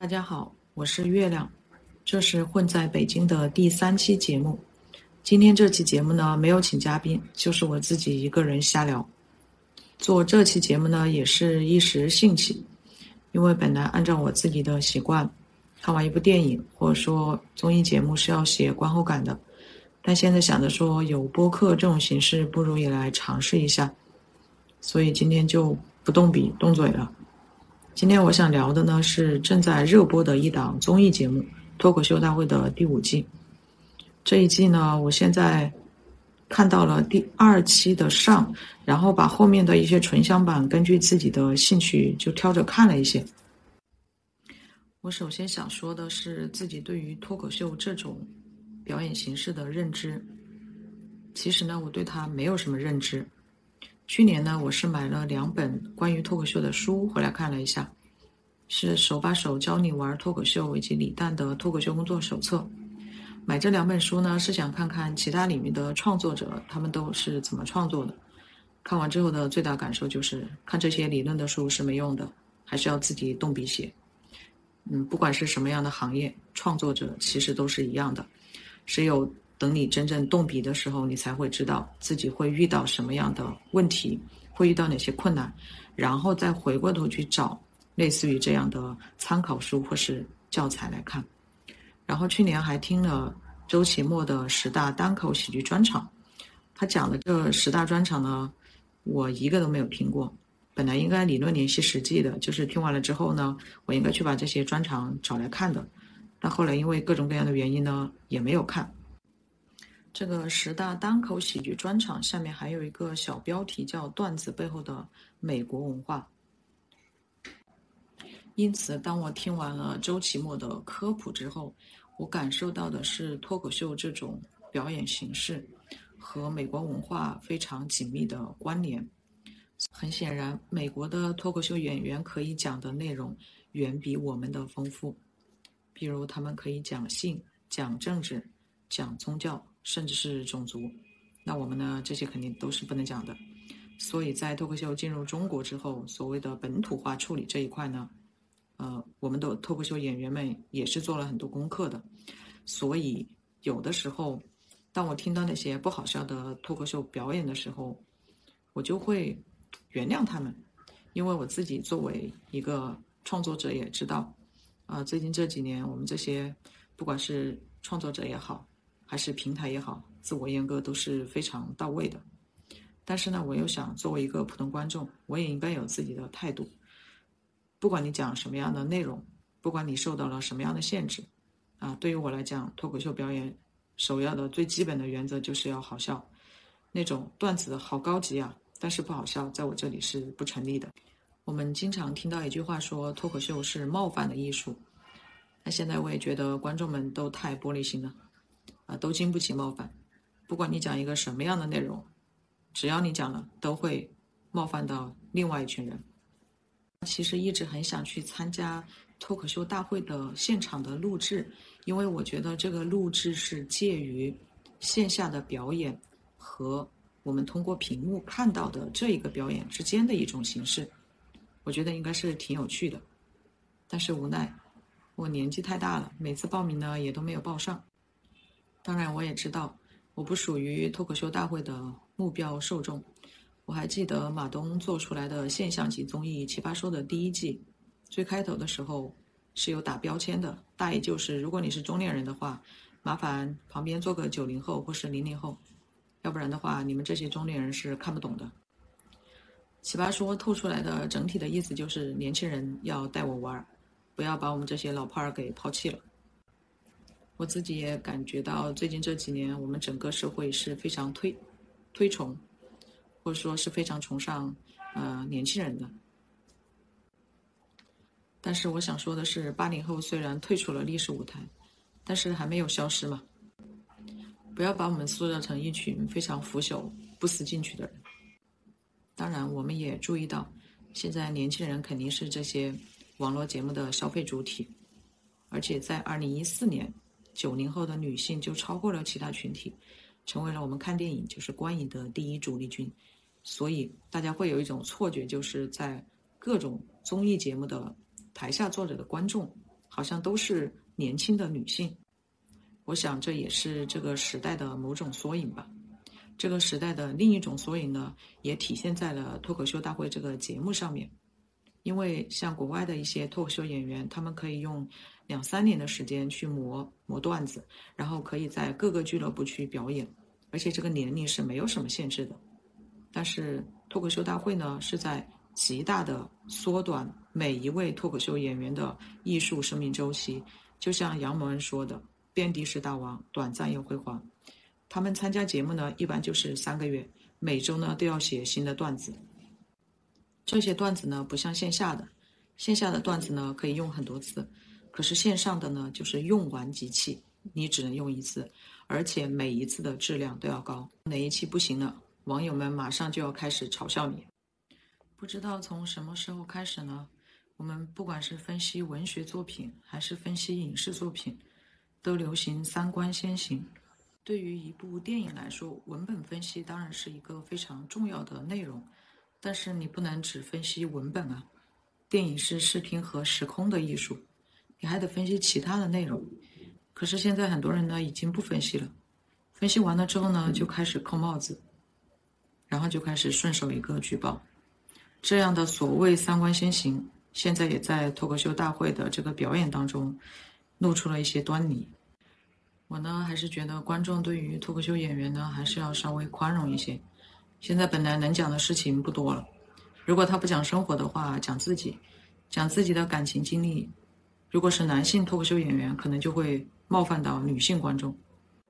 大家好，我是月亮，这是混在北京的第三期节目。今天这期节目呢，没有请嘉宾，就是我自己一个人瞎聊。做这期节目呢，也是一时兴起，因为本来按照我自己的习惯，看完一部电影或者说综艺节目是要写观后感的，但现在想着说有播客这种形式，不如也来尝试一下，所以今天就不动笔动嘴了。今天我想聊的呢是正在热播的一档综艺节目《脱口秀大会》的第五季。这一季呢，我现在看到了第二期的上，然后把后面的一些纯享版根据自己的兴趣就挑着看了一些。我首先想说的是自己对于脱口秀这种表演形式的认知。其实呢，我对它没有什么认知。去年呢，我是买了两本关于脱口秀的书回来看了一下，是手把手教你玩脱口秀以及李诞的脱口秀工作手册。买这两本书呢，是想看看其他领域的创作者他们都是怎么创作的。看完之后的最大感受就是，看这些理论的书是没用的，还是要自己动笔写。嗯，不管是什么样的行业，创作者其实都是一样的。谁有等你真正动笔的时候，你才会知道自己会遇到什么样的问题，会遇到哪些困难，然后再回过头去找类似于这样的参考书或是教材来看。然后去年还听了周奇墨的十大单口喜剧专场，他讲的这十大专场呢，我一个都没有听过。本来应该理论联系实际的，就是听完了之后呢，我应该去把这些专场找来看的。但后来因为各种各样的原因呢，也没有看。这个十大单口喜剧专场下面还有一个小标题叫“段子背后的美国文化”。因此，当我听完了周奇墨的科普之后，我感受到的是脱口秀这种表演形式和美国文化非常紧密的关联。很显然，美国的脱口秀演员可以讲的内容远比我们的丰富，比如他们可以讲性、讲政治、讲宗教，甚至是种族。那我们呢？这些肯定都是不能讲的。所以在脱口秀进入中国之后，所谓的本土化处理这一块呢？呃，我们的脱口秀演员们也是做了很多功课的，所以有的时候，当我听到那些不好笑的脱口秀表演的时候，我就会原谅他们，因为我自己作为一个创作者也知道，啊，最近这几年我们这些不管是创作者也好，还是平台也好，自我阉割都是非常到位的。但是呢，我又想作为一个普通观众，我也应该有自己的态度。不管你讲什么样的内容，不管你受到了什么样的限制，啊，对于我来讲，脱口秀表演首要的最基本的原则就是要好笑。那种段子好高级啊，但是不好笑，在我这里是不成立的。我们经常听到一句话说，脱口秀是冒犯的艺术。那现在我也觉得观众们都太玻璃心了，啊，都经不起冒犯。不管你讲一个什么样的内容，只要你讲了，都会冒犯到另外一群人。其实一直很想去参加脱口秀大会的现场的录制，因为我觉得这个录制是介于线下的表演和我们通过屏幕看到的这一个表演之间的一种形式，我觉得应该是挺有趣的。但是无奈我年纪太大了，每次报名呢也都没有报上。当然我也知道我不属于脱口秀大会的目标受众。我还记得马东做出来的现象级综艺《奇葩说》的第一季，最开头的时候是有打标签的，大意就是如果你是中年人的话，麻烦旁边坐个九零后或是零零后，要不然的话你们这些中年人是看不懂的。《奇葩说》透出来的整体的意思就是年轻人要带我玩，不要把我们这些老炮儿给抛弃了。我自己也感觉到最近这几年我们整个社会是非常推推崇。或者说是非常崇尚，呃，年轻人的。但是我想说的是，八零后虽然退出了历史舞台，但是还没有消失嘛。不要把我们塑造成一群非常腐朽、不思进取的人。当然，我们也注意到，现在年轻人肯定是这些网络节目的消费主体，而且在二零一四年，九零后的女性就超过了其他群体，成为了我们看电影就是观影的第一主力军。所以大家会有一种错觉，就是在各种综艺节目的台下坐着的观众，好像都是年轻的女性。我想这也是这个时代的某种缩影吧。这个时代的另一种缩影呢，也体现在了脱口秀大会这个节目上面。因为像国外的一些脱口秀演员，他们可以用两三年的时间去磨磨段子，然后可以在各个俱乐部去表演，而且这个年龄是没有什么限制的。但是脱口秀大会呢，是在极大的缩短每一位脱口秀演员的艺术生命周期，就像杨蒙恩说的。遍地是大王，短暂又辉煌。他们参加节目呢，一般就是三个月，每周呢都要写新的段子。这些段子呢，不像线下的，线下的段子呢可以用很多次，可是线上的呢就是用完即弃，你只能用一次，而且每一次的质量都要高。哪一期不行了，网友们马上就要开始嘲笑你。不知道从什么时候开始呢，我们不管是分析文学作品，还是分析影视作品。都流行三观先行。对于一部电影来说，文本分析当然是一个非常重要的内容，但是你不能只分析文本啊。电影是视听和时空的艺术，你还得分析其他的内容。可是现在很多人呢已经不分析了，分析完了之后呢就开始扣帽子，然后就开始顺手一个举报。这样的所谓三观先行，现在也在脱口秀大会的这个表演当中。露出了一些端倪。我呢，还是觉得观众对于脱口秀演员呢，还是要稍微宽容一些。现在本来能讲的事情不多了，如果他不讲生活的话，讲自己，讲自己的感情经历，如果是男性脱口秀演员，可能就会冒犯到女性观众。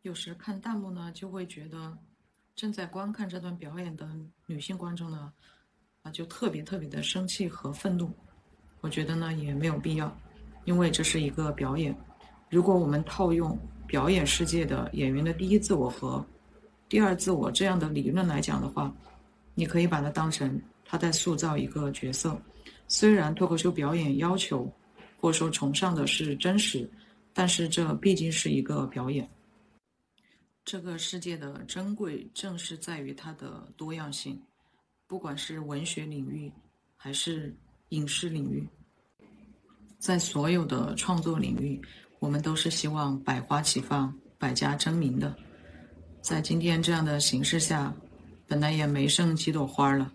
有时看弹幕呢，就会觉得正在观看这段表演的女性观众呢，啊，就特别特别的生气和愤怒。我觉得呢，也没有必要。因为这是一个表演，如果我们套用表演世界的演员的第一自我和第二自我这样的理论来讲的话，你可以把它当成他在塑造一个角色。虽然脱口秀表演要求或者说崇尚的是真实，但是这毕竟是一个表演。这个世界的珍贵正是在于它的多样性，不管是文学领域还是影视领域。在所有的创作领域，我们都是希望百花齐放、百家争鸣的。在今天这样的形势下，本来也没剩几朵花了，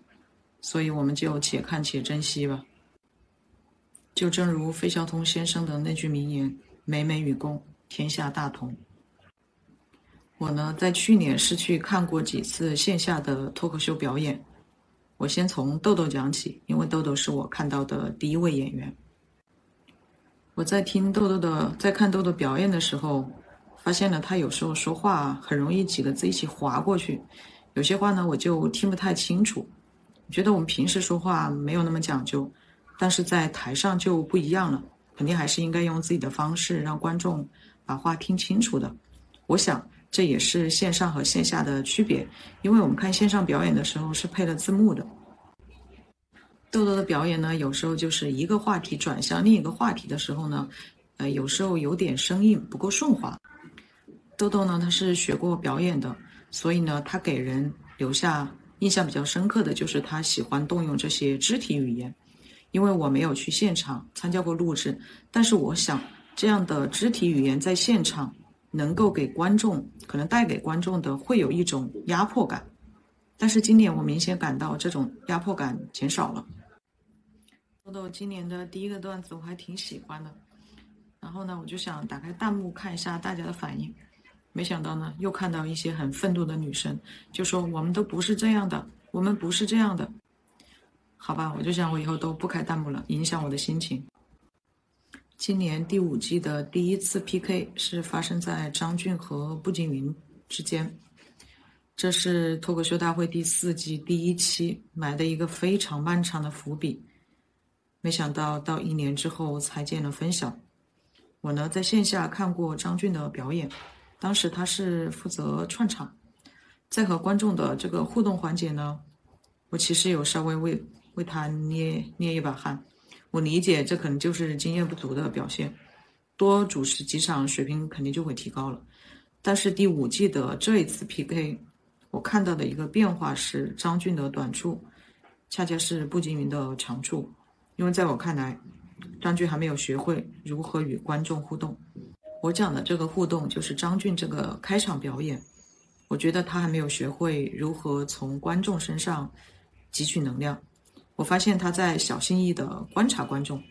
所以我们就且看且珍惜吧。就正如费孝通先生的那句名言：“美美与共，天下大同。”我呢，在去年是去看过几次线下的脱口秀表演。我先从豆豆讲起，因为豆豆是我看到的第一位演员。我在听豆豆的，在看豆豆表演的时候，发现了他有时候说话很容易几个字一起划过去，有些话呢我就听不太清楚。觉得我们平时说话没有那么讲究，但是在台上就不一样了，肯定还是应该用自己的方式让观众把话听清楚的。我想这也是线上和线下的区别，因为我们看线上表演的时候是配了字幕的。豆豆的表演呢，有时候就是一个话题转向另一个话题的时候呢，呃，有时候有点生硬，不够顺滑。豆豆呢，他是学过表演的，所以呢，他给人留下印象比较深刻的就是他喜欢动用这些肢体语言。因为我没有去现场参加过录制，但是我想这样的肢体语言在现场能够给观众，可能带给观众的会有一种压迫感。但是今年我明显感到这种压迫感减少了。豆豆今年的第一个段子我还挺喜欢的，然后呢，我就想打开弹幕看一下大家的反应，没想到呢，又看到一些很愤怒的女生，就说我们都不是这样的，我们不是这样的，好吧，我就想我以后都不开弹幕了，影响我的心情。今年第五季的第一次 PK 是发生在张俊和步惊云之间，这是脱口秀大会第四季第一期埋的一个非常漫长的伏笔。没想到到一年之后才见了分晓。我呢在线下看过张俊的表演，当时他是负责串场，在和观众的这个互动环节呢，我其实有稍微为为他捏捏一把汗。我理解这可能就是经验不足的表现，多主持几场水平肯定就会提高了。但是第五季的这一次 PK，我看到的一个变化是张俊的短处，恰恰是步惊云的长处。因为在我看来，张俊还没有学会如何与观众互动。我讲的这个互动，就是张俊这个开场表演。我觉得他还没有学会如何从观众身上汲取能量。我发现他在小心翼翼地观察观众，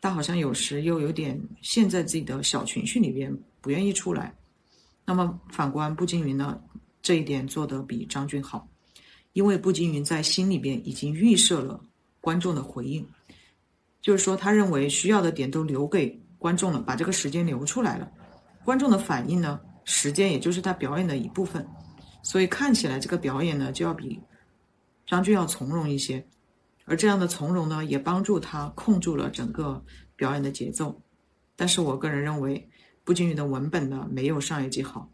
但好像有时又有点陷在自己的小情绪里边，不愿意出来。那么反观步惊云呢，这一点做得比张俊好，因为步惊云在心里边已经预设了观众的回应，就是说他认为需要的点都留给。观众了，把这个时间留出来了。观众的反应呢，时间也就是他表演的一部分，所以看起来这个表演呢，就要比张俊要从容一些。而这样的从容呢，也帮助他控住了整个表演的节奏。但是我个人认为，步惊云的文本呢，没有上一季好，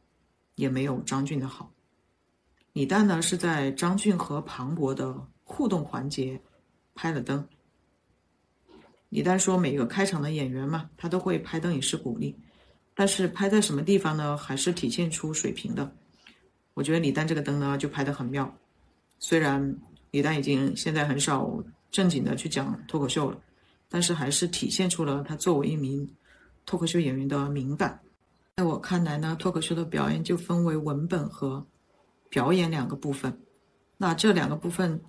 也没有张俊的好。李诞呢，是在张俊和庞博的互动环节拍了灯。李诞说：“每个开场的演员嘛，他都会拍灯以示鼓励，但是拍在什么地方呢？还是体现出水平的。我觉得李诞这个灯呢，就拍得很妙。虽然李诞已经现在很少正经的去讲脱口秀了，但是还是体现出了他作为一名脱口秀演员的敏感。在我看来呢，脱口秀的表演就分为文本和表演两个部分。那这两个部分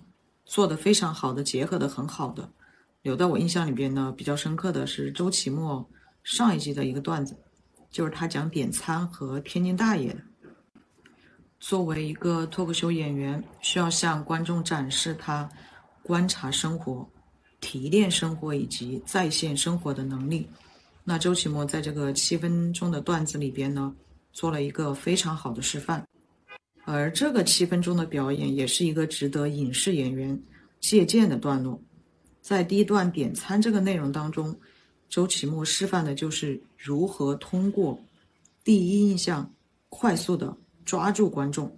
做得非常好的，结合得很好的。”留在我印象里边呢，比较深刻的是周奇墨上一季的一个段子，就是他讲点餐和天津大爷的。作为一个脱口秀演员，需要向观众展示他观察生活、提炼生活以及再现生活的能力。那周奇墨在这个七分钟的段子里边呢，做了一个非常好的示范。而这个七分钟的表演，也是一个值得影视演员借鉴的段落。在第一段点餐这个内容当中，周奇墨示范的就是如何通过第一印象快速的抓住观众。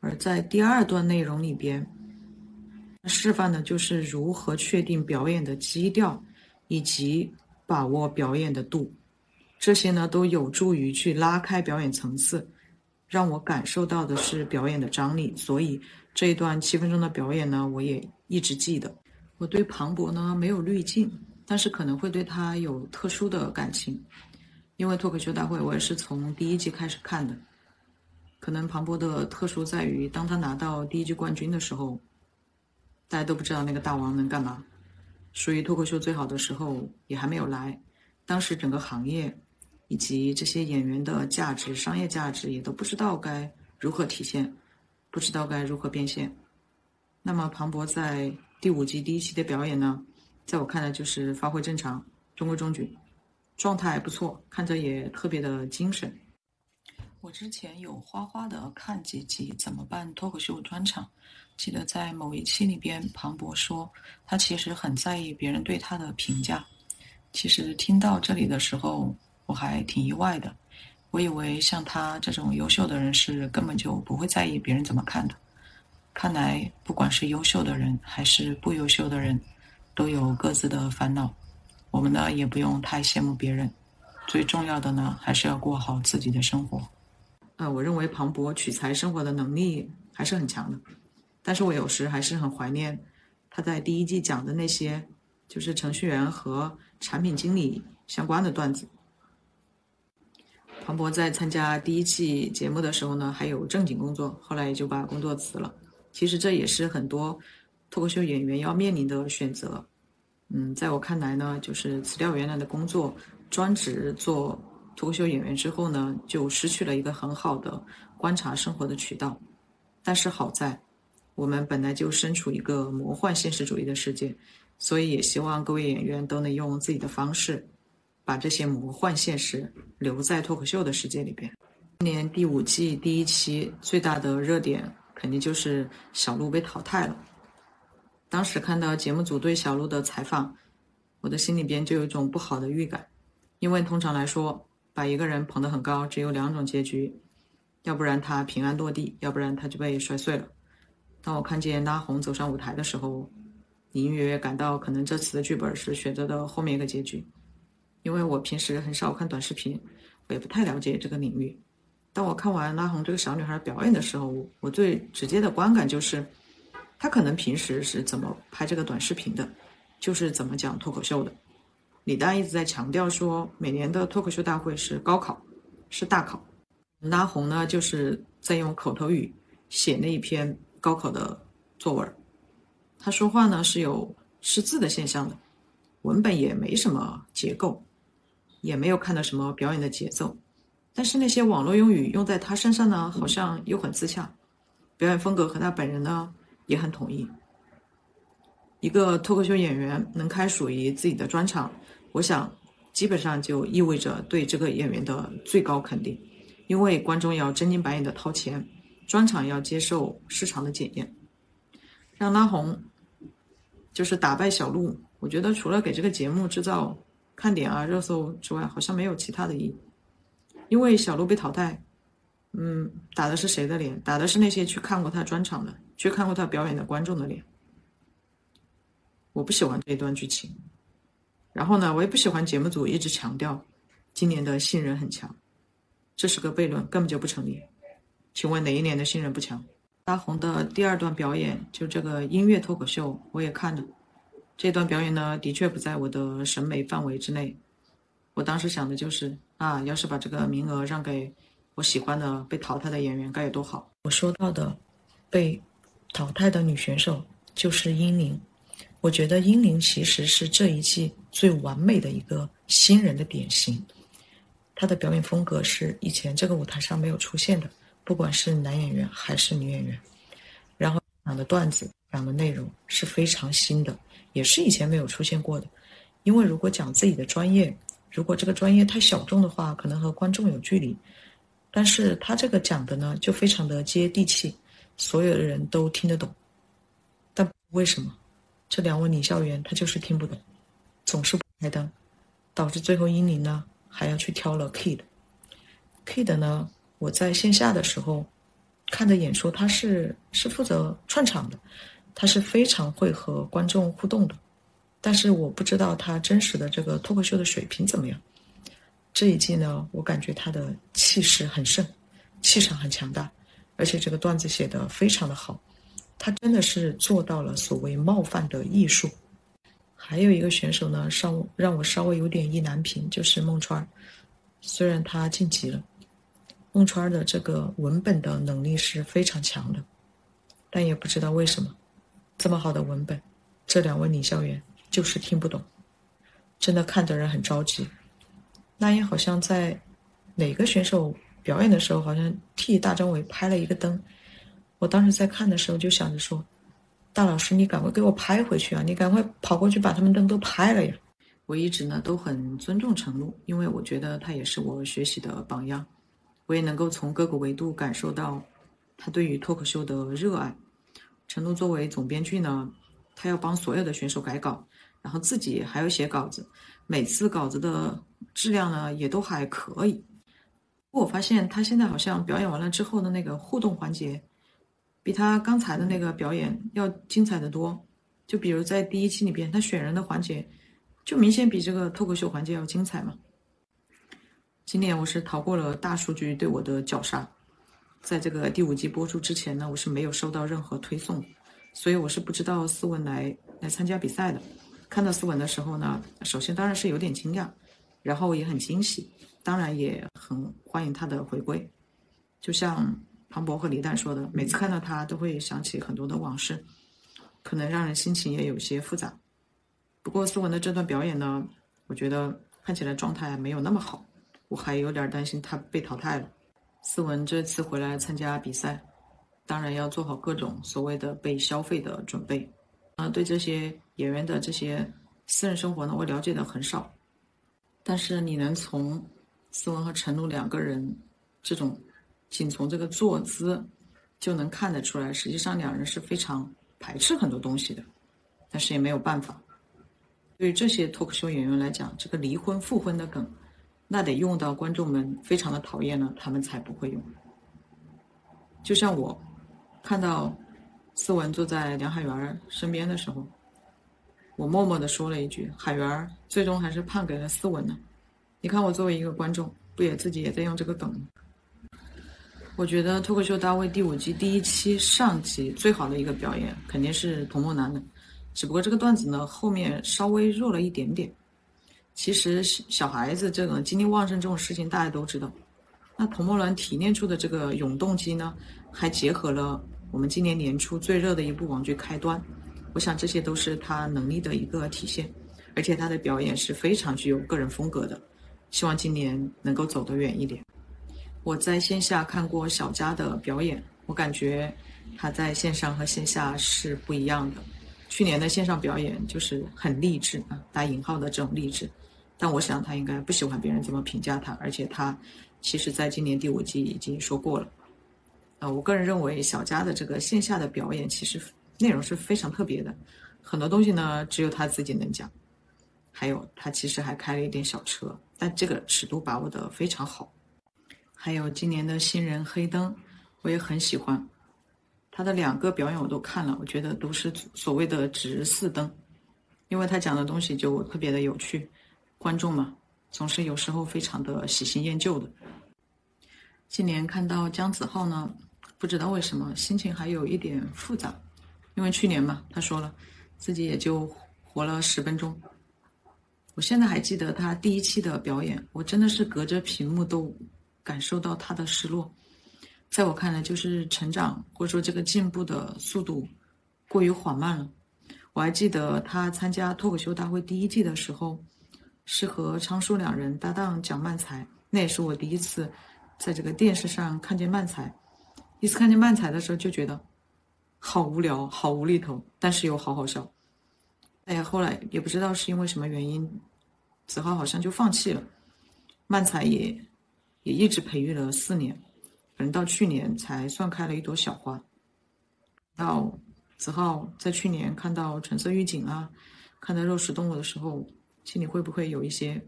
而在第二段内容里边，示范的就是如何确定表演的基调，以及把握表演的度。这些呢都有助于去拉开表演层次，让我感受到的是表演的张力。所以这一段七分钟的表演呢，我也一直记得。我对庞博呢没有滤镜，但是可能会对他有特殊的感情，因为脱口秀大会我也是从第一季开始看的。可能庞博的特殊在于，当他拿到第一季冠军的时候，大家都不知道那个大王能干嘛，属于脱口秀最好的时候也还没有来，当时整个行业以及这些演员的价值、商业价值也都不知道该如何体现，不知道该如何变现。那么庞博在。第五季第一期的表演呢，在我看来就是发挥正常，中规中矩，状态还不错，看着也特别的精神。我之前有花花的看几集《怎么办脱口秀》专场，记得在某一期里边，庞博说他其实很在意别人对他的评价。其实听到这里的时候，我还挺意外的，我以为像他这种优秀的人是根本就不会在意别人怎么看的。看来，不管是优秀的人还是不优秀的人，都有各自的烦恼。我们呢，也不用太羡慕别人。最重要的呢，还是要过好自己的生活。呃，我认为庞博取材生活的能力还是很强的，但是我有时还是很怀念他在第一季讲的那些，就是程序员和产品经理相关的段子。庞博在参加第一季节目的时候呢，还有正经工作，后来也就把工作辞了。其实这也是很多脱口秀演员要面临的选择。嗯，在我看来呢，就是辞掉原来的工作，专职做脱口秀演员之后呢，就失去了一个很好的观察生活的渠道。但是好在，我们本来就身处一个魔幻现实主义的世界，所以也希望各位演员都能用自己的方式，把这些魔幻现实留在脱口秀的世界里边。今年第五季第一期最大的热点。肯定就是小鹿被淘汰了。当时看到节目组对小鹿的采访，我的心里边就有一种不好的预感，因为通常来说，把一个人捧得很高，只有两种结局，要不然他平安落地，要不然他就被摔碎了。当我看见拉红走上舞台的时候，隐隐约约感到可能这次的剧本是选择的后面一个结局，因为我平时很少看短视频，我也不太了解这个领域。当我看完拉红这个小女孩表演的时候，我最直接的观感就是，他可能平时是怎么拍这个短视频的，就是怎么讲脱口秀的。李诞一直在强调说，每年的脱口秀大会是高考，是大考。拉红呢，就是在用口头语写那一篇高考的作文。他说话呢是有失字的现象的，文本也没什么结构，也没有看到什么表演的节奏。但是那些网络用语用在他身上呢，好像又很自洽。表演风格和他本人呢也很统一。一个脱口秀演员能开属于自己的专场。我想，基本上就意味着对这个演员的最高肯定，因为观众要真金白银的掏钱，专场要接受市场的检验。让拉红就是打败小鹿，我觉得除了给这个节目制造看点啊、热搜之外，好像没有其他的意义。因为小鹿被淘汰，嗯，打的是谁的脸？打的是那些去看过他专场的、去看过他表演的观众的脸。我不喜欢这一段剧情。然后呢，我也不喜欢节目组一直强调今年的新人很强，这是个悖论，根本就不成立。请问哪一年的新人不强？大红的第二段表演就这个音乐脱口秀，我也看了。这段表演呢，的确不在我的审美范围之内。我当时想的就是啊，要是把这个名额让给我喜欢的被淘汰的演员，该有多好。我说到的被淘汰的女选手就是英灵。我觉得英灵其实是这一季最完美的一个新人的典型，她的表演风格是以前这个舞台上没有出现的，不管是男演员还是女演员。然后讲的段子、讲的内容是非常新的，也是以前没有出现过的。因为如果讲自己的专业，如果这个专业太小众的话，可能和观众有距离。但是他这个讲的呢，就非常的接地气，所有的人都听得懂。但为什么？这两位女校员，她就是听不懂，总是不开灯，导致最后英灵呢还要去挑了 Kid。Kid 呢，我在线下的时候看的演出，他是是负责串场的，他是非常会和观众互动的，但是我不知道他真实的这个脱口秀的水平怎么样。这一季呢，我感觉他的气势很盛，气场很强大，而且这个段子写得非常的好。他真的是做到了所谓冒犯的艺术。还有一个选手呢，稍让我稍微有点意难平，就是孟川。虽然他晋级了，孟川的这个文本的能力是非常强的，但也不知道为什么，这么好的文本，这两位领校员就是听不懂，真的看的人很着急。那英好像在哪个选手表演的时候，好像替大张伟拍了一个灯。我当时在看的时候就想着说：“大老师，你赶快给我拍回去啊！你赶快跑过去把他们灯都拍了呀！”我一直呢都很尊重陈露，因为我觉得他也是我学习的榜样，我也能够从各个维度感受到他对于脱口秀的热爱。陈露作为总编剧呢，他要帮所有的选手改稿，然后自己还要写稿子，每次稿子的质量呢也都还可以。我发现他现在好像表演完了之后的那个互动环节。比他刚才的那个表演要精彩的多，就比如在第一期里边，他选人的环节，就明显比这个脱口秀环节要精彩嘛。今年我是逃过了大数据对我的绞杀，在这个第五季播出之前呢，我是没有收到任何推送，所以我是不知道思文来来参加比赛的。看到思文的时候呢，首先当然是有点惊讶，然后也很惊喜，当然也很欢迎他的回归，就像。庞博和李诞说的，每次看到他都会想起很多的往事，可能让人心情也有些复杂。不过思文的这段表演呢，我觉得看起来状态没有那么好，我还有点担心他被淘汰了。思文这次回来参加比赛，当然要做好各种所谓的被消费的准备。啊，对这些演员的这些私人生活呢，我了解的很少，但是你能从思文和陈露两个人这种。仅从这个坐姿就能看得出来，实际上两人是非常排斥很多东西的，但是也没有办法。对于这些脱口秀演员来讲，这个离婚复婚的梗，那得用到观众们非常的讨厌了，他们才不会用。就像我看到思文坐在梁海源身边的时候，我默默的说了一句：“海源儿最终还是判给了思文呢。”你看我作为一个观众，不也自己也在用这个梗吗？我觉得脱口秀大会第五季第一期上集最好的一个表演肯定是童梦楠的，只不过这个段子呢后面稍微弱了一点点。其实小孩子这种精力旺盛这种事情大家都知道。那童梦峦提炼出的这个永动机呢，还结合了我们今年年初最热的一部网剧《开端》，我想这些都是他能力的一个体现。而且他的表演是非常具有个人风格的，希望今年能够走得远一点。我在线下看过小佳的表演，我感觉他在线上和线下是不一样的。去年的线上表演就是很励志啊，打引号的这种励志。但我想他应该不喜欢别人这么评价他，而且他其实在今年第五季已经说过了。啊，我个人认为小佳的这个线下的表演其实内容是非常特别的，很多东西呢只有他自己能讲。还有他其实还开了一点小车，但这个尺度把握的非常好。还有今年的新人黑灯，我也很喜欢。他的两个表演我都看了，我觉得都是所谓的直四灯，因为他讲的东西就特别的有趣。观众嘛，总是有时候非常的喜新厌旧的。今年看到姜子浩呢，不知道为什么心情还有一点复杂，因为去年嘛，他说了自己也就活了十分钟。我现在还记得他第一期的表演，我真的是隔着屏幕都感受到他的失落。在我看来，就是成长或者说这个进步的速度过于缓慢了。我还记得他参加脱口秀大会第一季的时候，是和昌叔两人搭档讲漫才，那也是我第一次在这个电视上看见漫才。第一次看见漫才的时候，就觉得好无聊、好无厘头，但是又好好笑。哎呀，后来也不知道是因为什么原因，子浩好像就放弃了。漫才也也一直培育了四年，可能到去年才算开了一朵小花。到子浩在去年看到《橙色预警》啊，看到《肉食动物》的时候，心里会不会有一些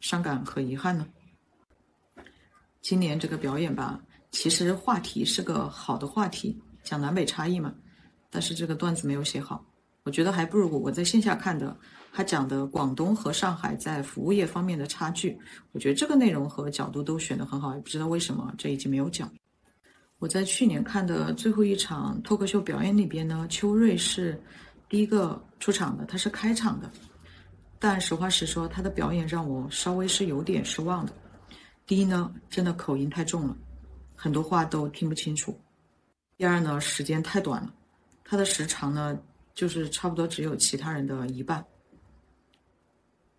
伤感和遗憾呢？今年这个表演吧，其实话题是个好的话题，讲南北差异嘛，但是这个段子没有写好。我觉得还不如我在线下看的，他讲的广东和上海在服务业方面的差距。我觉得这个内容和角度都选得很好，也不知道为什么这一集没有讲。我在去年看的最后一场脱口秀表演里边呢，邱瑞是第一个出场的，他是开场的。但实话实说，他的表演让我稍微是有点失望的。第一呢，真的口音太重了，很多话都听不清楚。第二呢，时间太短了，他的时长呢。就是差不多只有其他人的一半。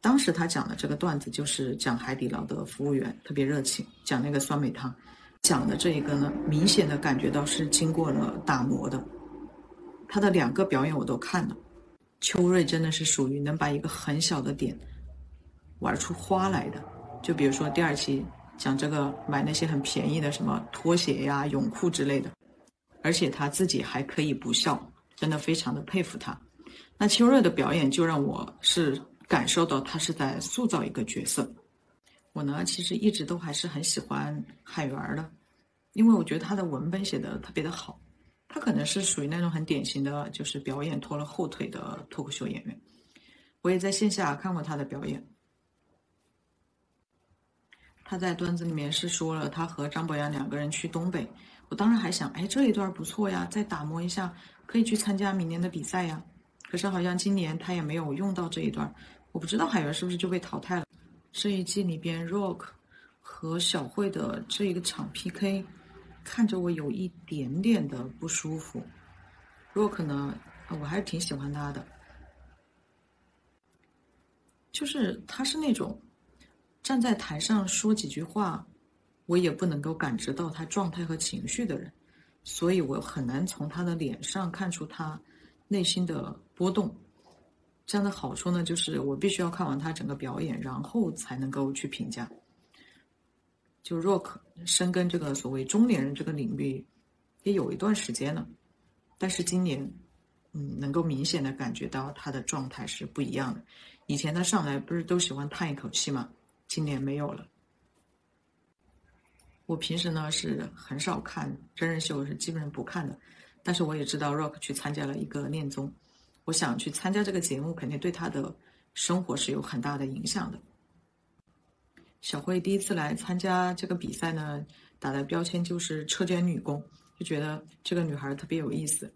当时他讲的这个段子就是讲海底捞的服务员特别热情，讲那个酸梅汤，讲的这一个呢，明显的感觉到是经过了打磨的。他的两个表演我都看了，秋瑞真的是属于能把一个很小的点玩出花来的。就比如说第二期讲这个买那些很便宜的什么拖鞋呀、泳裤之类的，而且他自己还可以不笑。真的非常的佩服他，那秋瑞的表演就让我是感受到他是在塑造一个角色。我呢其实一直都还是很喜欢海源的，因为我觉得他的文本写的特别的好。他可能是属于那种很典型的就是表演拖了后腿的脱口秀演员。我也在线下看过他的表演，他在段子里面是说了他和张博洋两个人去东北。我当时还想，哎，这一段不错呀，再打磨一下，可以去参加明年的比赛呀。可是好像今年他也没有用到这一段，我不知道海源是不是就被淘汰了。这一季里边，Rock 和小慧的这一个场 PK，看着我有一点点的不舒服。Rock 呢，我还是挺喜欢他的，就是他是那种站在台上说几句话。我也不能够感知到他状态和情绪的人，所以我很难从他的脸上看出他内心的波动。这样的好处呢，就是我必须要看完他整个表演，然后才能够去评价。就 Rock 深耕这个所谓中年人这个领域也有一段时间了，但是今年，嗯，能够明显的感觉到他的状态是不一样的。以前他上来不是都喜欢叹一口气吗？今年没有了。我平时呢是很少看真人秀，是基本上不看的。但是我也知道 Rock 去参加了一个恋综，我想去参加这个节目，肯定对他的生活是有很大的影响的。小慧第一次来参加这个比赛呢，打的标签就是车间女工，就觉得这个女孩特别有意思。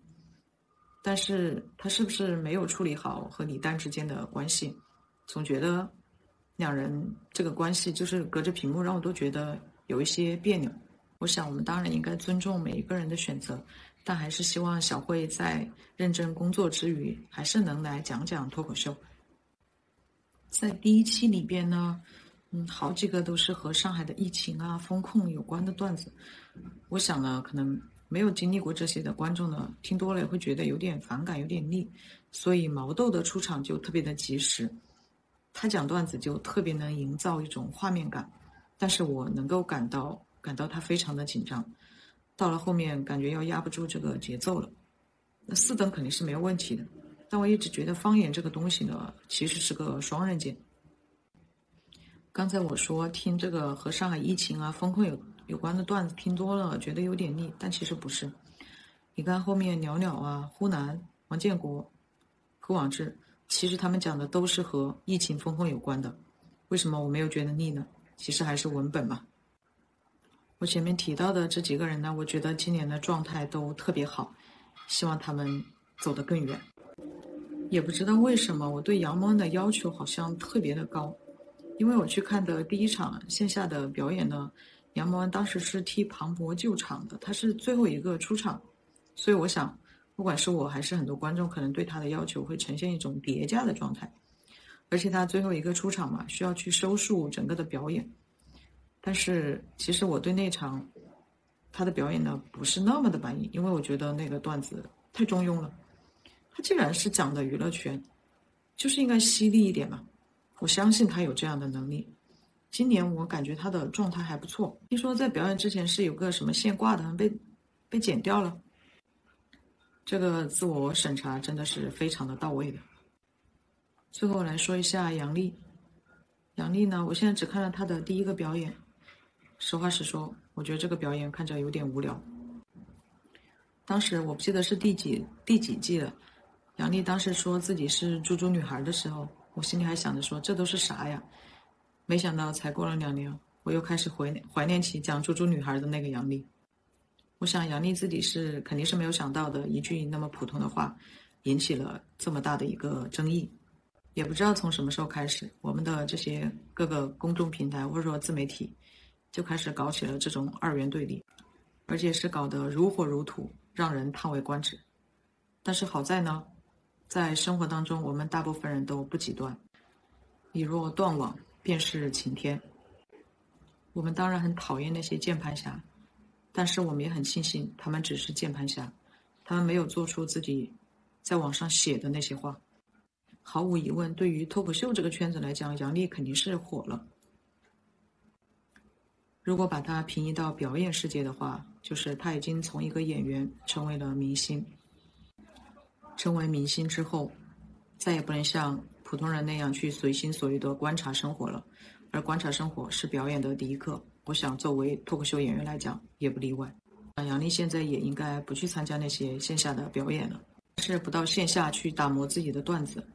但是她是不是没有处理好和李诞之间的关系？总觉得两人这个关系就是隔着屏幕，让我都觉得有一些别扭。我想，我们当然应该尊重每一个人的选择，但还是希望小慧在认真工作之余，还是能来讲讲脱口秀。在第一期里边呢，嗯，好几个都是和上海的疫情啊、风控有关的段子。我想呢，可能没有经历过这些的观众呢，听多了也会觉得有点反感、有点腻。所以毛豆的出场就特别的及时，他讲段子就特别能营造一种画面感，但是我能够感到。感到他非常的紧张，到了后面感觉要压不住这个节奏了。那四等肯定是没有问题的，但我一直觉得方言这个东西呢，其实是个双刃剑。刚才我说听这个和上海疫情啊、风控有有关的段子听多了，觉得有点腻，但其实不是。你看后面袅袅啊、呼南、王建国、何广智，其实他们讲的都是和疫情风控有关的。为什么我没有觉得腻呢？其实还是文本嘛。我前面提到的这几个人呢，我觉得今年的状态都特别好，希望他们走得更远。也不知道为什么，我对杨蒙恩的要求好像特别的高，因为我去看的第一场线下的表演呢，杨蒙恩当时是替庞博救场的，他是最后一个出场，所以我想，不管是我还是很多观众，可能对他的要求会呈现一种叠加的状态，而且他最后一个出场嘛，需要去收束整个的表演。但是其实我对那场他的表演呢不是那么的满意，因为我觉得那个段子太中庸了。他既然是讲的娱乐圈，就是应该犀利一点嘛。我相信他有这样的能力。今年我感觉他的状态还不错。听说在表演之前是有个什么线挂的，被被剪掉了。这个自我审查真的是非常的到位的。最后来说一下杨笠，杨笠呢，我现在只看了她的第一个表演。实话实说，我觉得这个表演看着有点无聊。当时我不记得是第几第几季了，杨笠当时说自己是猪猪女孩的时候，我心里还想着说这都是啥呀？没想到才过了两年，我又开始怀怀念起讲猪猪女孩的那个杨笠。我想杨笠自己是肯定是没有想到的，一句那么普通的话，引起了这么大的一个争议。也不知道从什么时候开始，我们的这些各个公众平台或者说自媒体。就开始搞起了这种二元对立，而且是搞得如火如荼，让人叹为观止。但是好在呢，在生活当中，我们大部分人都不极端。你若断网，便是晴天。我们当然很讨厌那些键盘侠，但是我们也很庆幸他们只是键盘侠，他们没有做出自己在网上写的那些话。毫无疑问，对于脱口秀这个圈子来讲，杨笠肯定是火了。如果把它平移到表演世界的话，就是他已经从一个演员成为了明星。成为明星之后，再也不能像普通人那样去随心所欲的观察生活了，而观察生活是表演的第一课。我想，作为脱口秀演员来讲，也不例外。杨笠现在也应该不去参加那些线下的表演了，是不到线下去打磨自己的段子，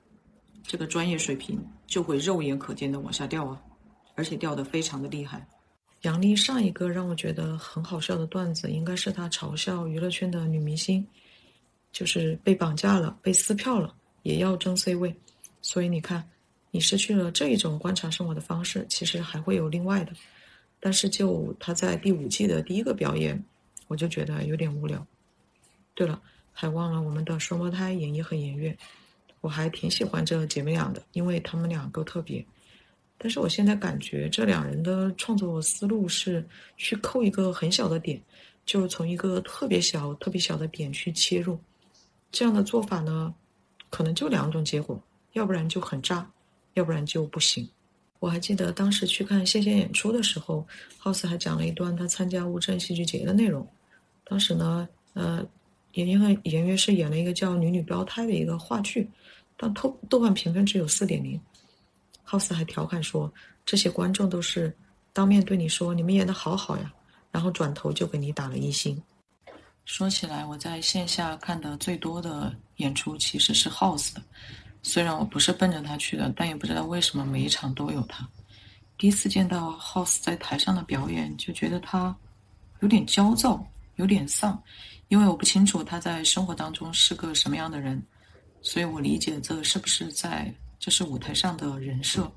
这个专业水平就会肉眼可见的往下掉啊，而且掉的非常的厉害。杨笠上一个让我觉得很好笑的段子，应该是他嘲笑娱乐圈的女明星，就是被绑架了、被撕票了，也要争 C 位。所以你看，你失去了这一种观察生活的方式，其实还会有另外的。但是就他在第五季的第一个表演，我就觉得有点无聊。对了，还忘了我们的双胞胎演绎很颜悦，我还挺喜欢这姐妹俩的，因为她们俩够特别。但是我现在感觉这两人的创作思路是去扣一个很小的点，就从一个特别小、特别小的点去切入。这样的做法呢，可能就两种结果：要不然就很炸，要不然就不行。我还记得当时去看线下演出的时候，House 还讲了一段他参加乌镇戏剧节的内容。当时呢，呃，演员演员是演了一个叫《女女标胎》的一个话剧，但豆豆瓣评分只有四点零。House 还调侃说：“这些观众都是当面对你说你们演的好好呀，然后转头就给你打了一星。”说起来，我在线下看的最多的演出其实是 House 的，虽然我不是奔着他去的，但也不知道为什么每一场都有他。第一次见到 House 在台上的表演，就觉得他有点焦躁，有点丧，因为我不清楚他在生活当中是个什么样的人，所以我理解这是不是在这是舞台上的人设。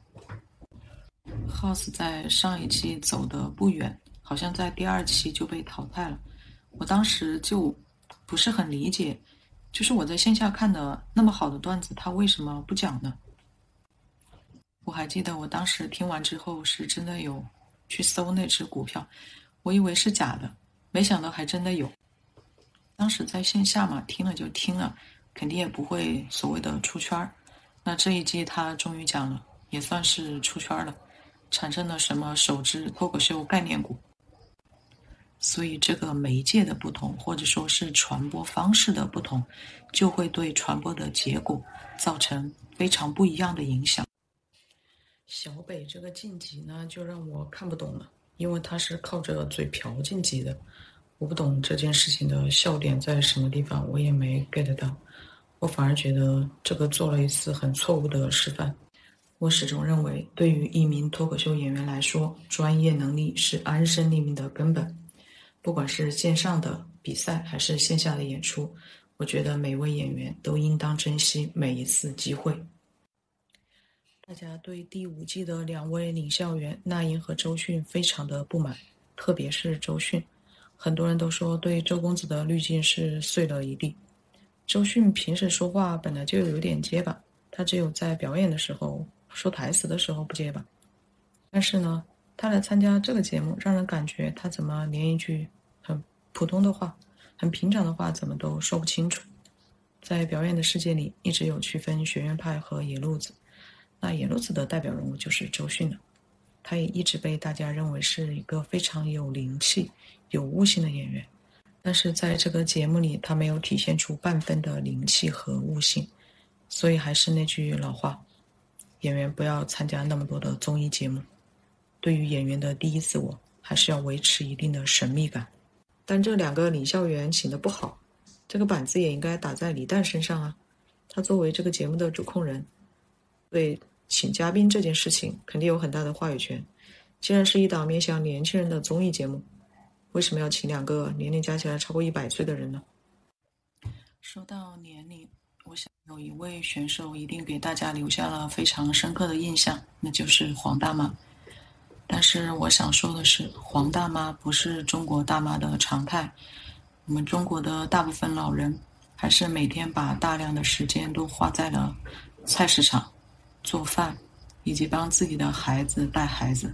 House 在上一期走的不远，好像在第二期就被淘汰了。我当时就不是很理解，就是我在线下看的那么好的段子，他为什么不讲呢？我还记得我当时听完之后是真的有去搜那只股票，我以为是假的，没想到还真的有。当时在线下嘛，听了就听了，肯定也不会所谓的出圈儿。那这一季他终于讲了，也算是出圈了。产生了什么首支脱口秀概念股？所以这个媒介的不同，或者说是传播方式的不同，就会对传播的结果造成非常不一样的影响。小北这个晋级呢，就让我看不懂了，因为他是靠着嘴瓢晋级的，我不懂这件事情的笑点在什么地方，我也没 get 到，我反而觉得这个做了一次很错误的示范。我始终认为，对于一名脱口秀演员来说，专业能力是安身立命的根本。不管是线上的比赛还是线下的演出，我觉得每位演员都应当珍惜每一次机会。大家对第五季的两位领笑员那英和周迅非常的不满，特别是周迅，很多人都说对周公子的滤镜是碎了一地。周迅平时说话本来就有点结巴，他只有在表演的时候。说台词的时候不结巴，但是呢，他来参加这个节目，让人感觉他怎么连一句很普通的话、很平常的话怎么都说不清楚。在表演的世界里，一直有区分学院派和野路子，那野路子的代表人物就是周迅了，他也一直被大家认为是一个非常有灵气、有悟性的演员，但是在这个节目里，他没有体现出半分的灵气和悟性，所以还是那句老话。演员不要参加那么多的综艺节目。对于演员的第一自，我还是要维持一定的神秘感。但这两个领笑员请的不好，这个板子也应该打在李诞身上啊。他作为这个节目的主控人，对请嘉宾这件事情肯定有很大的话语权。既然是一档面向年轻人的综艺节目，为什么要请两个年龄加起来超过一百岁的人呢？说到年龄。我想有一位选手一定给大家留下了非常深刻的印象，那就是黄大妈。但是我想说的是，黄大妈不是中国大妈的常态。我们中国的大部分老人还是每天把大量的时间都花在了菜市场、做饭，以及帮自己的孩子带孩子。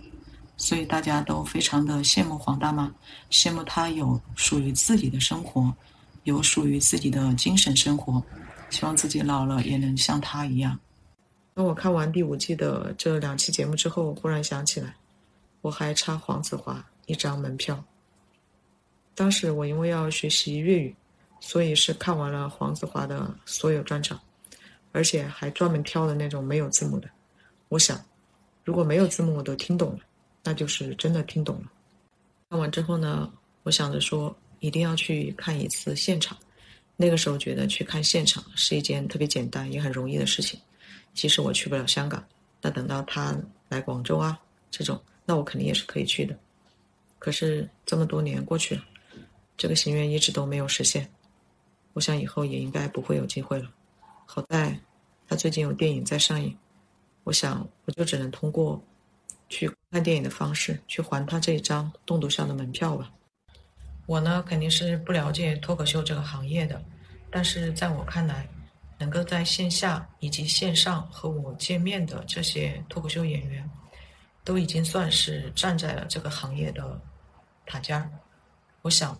所以大家都非常的羡慕黄大妈，羡慕她有属于自己的生活，有属于自己的精神生活。希望自己老了也能像她一样。当我看完第五季的这两期节目之后，忽然想起来，我还差黄子华一张门票。当时我因为要学习粤语，所以是看完了黄子华的所有专场，而且还专门挑了那种没有字幕的。我想，如果没有字幕我都听懂了，那就是真的听懂了。看完之后呢，我想着说一定要去看一次现场。那个时候觉得去看现场是一件特别简单也很容易的事情。即使我去不了香港，那等到他来广州啊这种，那我肯定也是可以去的。可是这么多年过去了，这个心愿一直都没有实现。我想以后也应该不会有机会了。好在他最近有电影在上映，我想我就只能通过去看电影的方式去还他这一张动图上的门票吧。我呢肯定是不了解脱口秀这个行业的，但是在我看来，能够在线下以及线上和我见面的这些脱口秀演员，都已经算是站在了这个行业的塔尖。我想，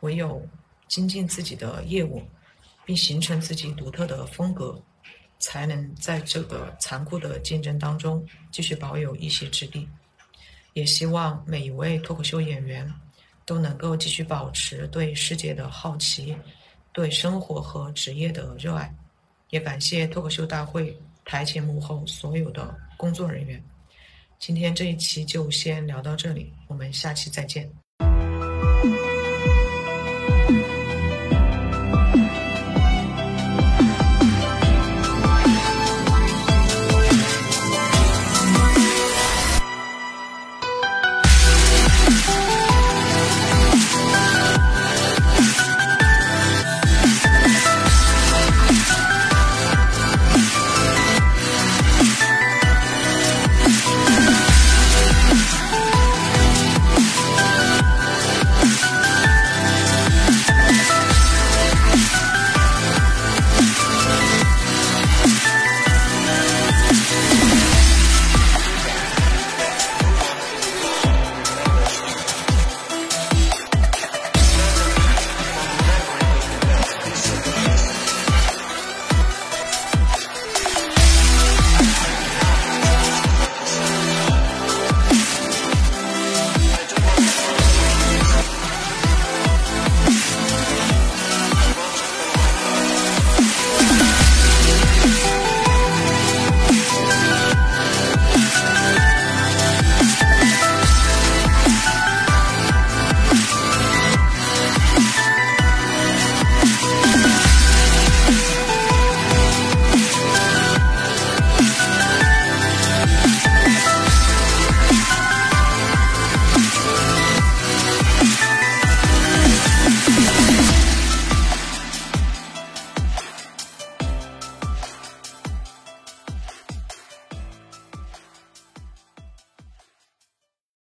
唯有精进自己的业务，并形成自己独特的风格，才能在这个残酷的竞争当中继续保有一席之地。也希望每一位脱口秀演员。都能够继续保持对世界的好奇，对生活和职业的热爱，也感谢脱口秀大会台前幕后所有的工作人员。今天这一期就先聊到这里，我们下期再见。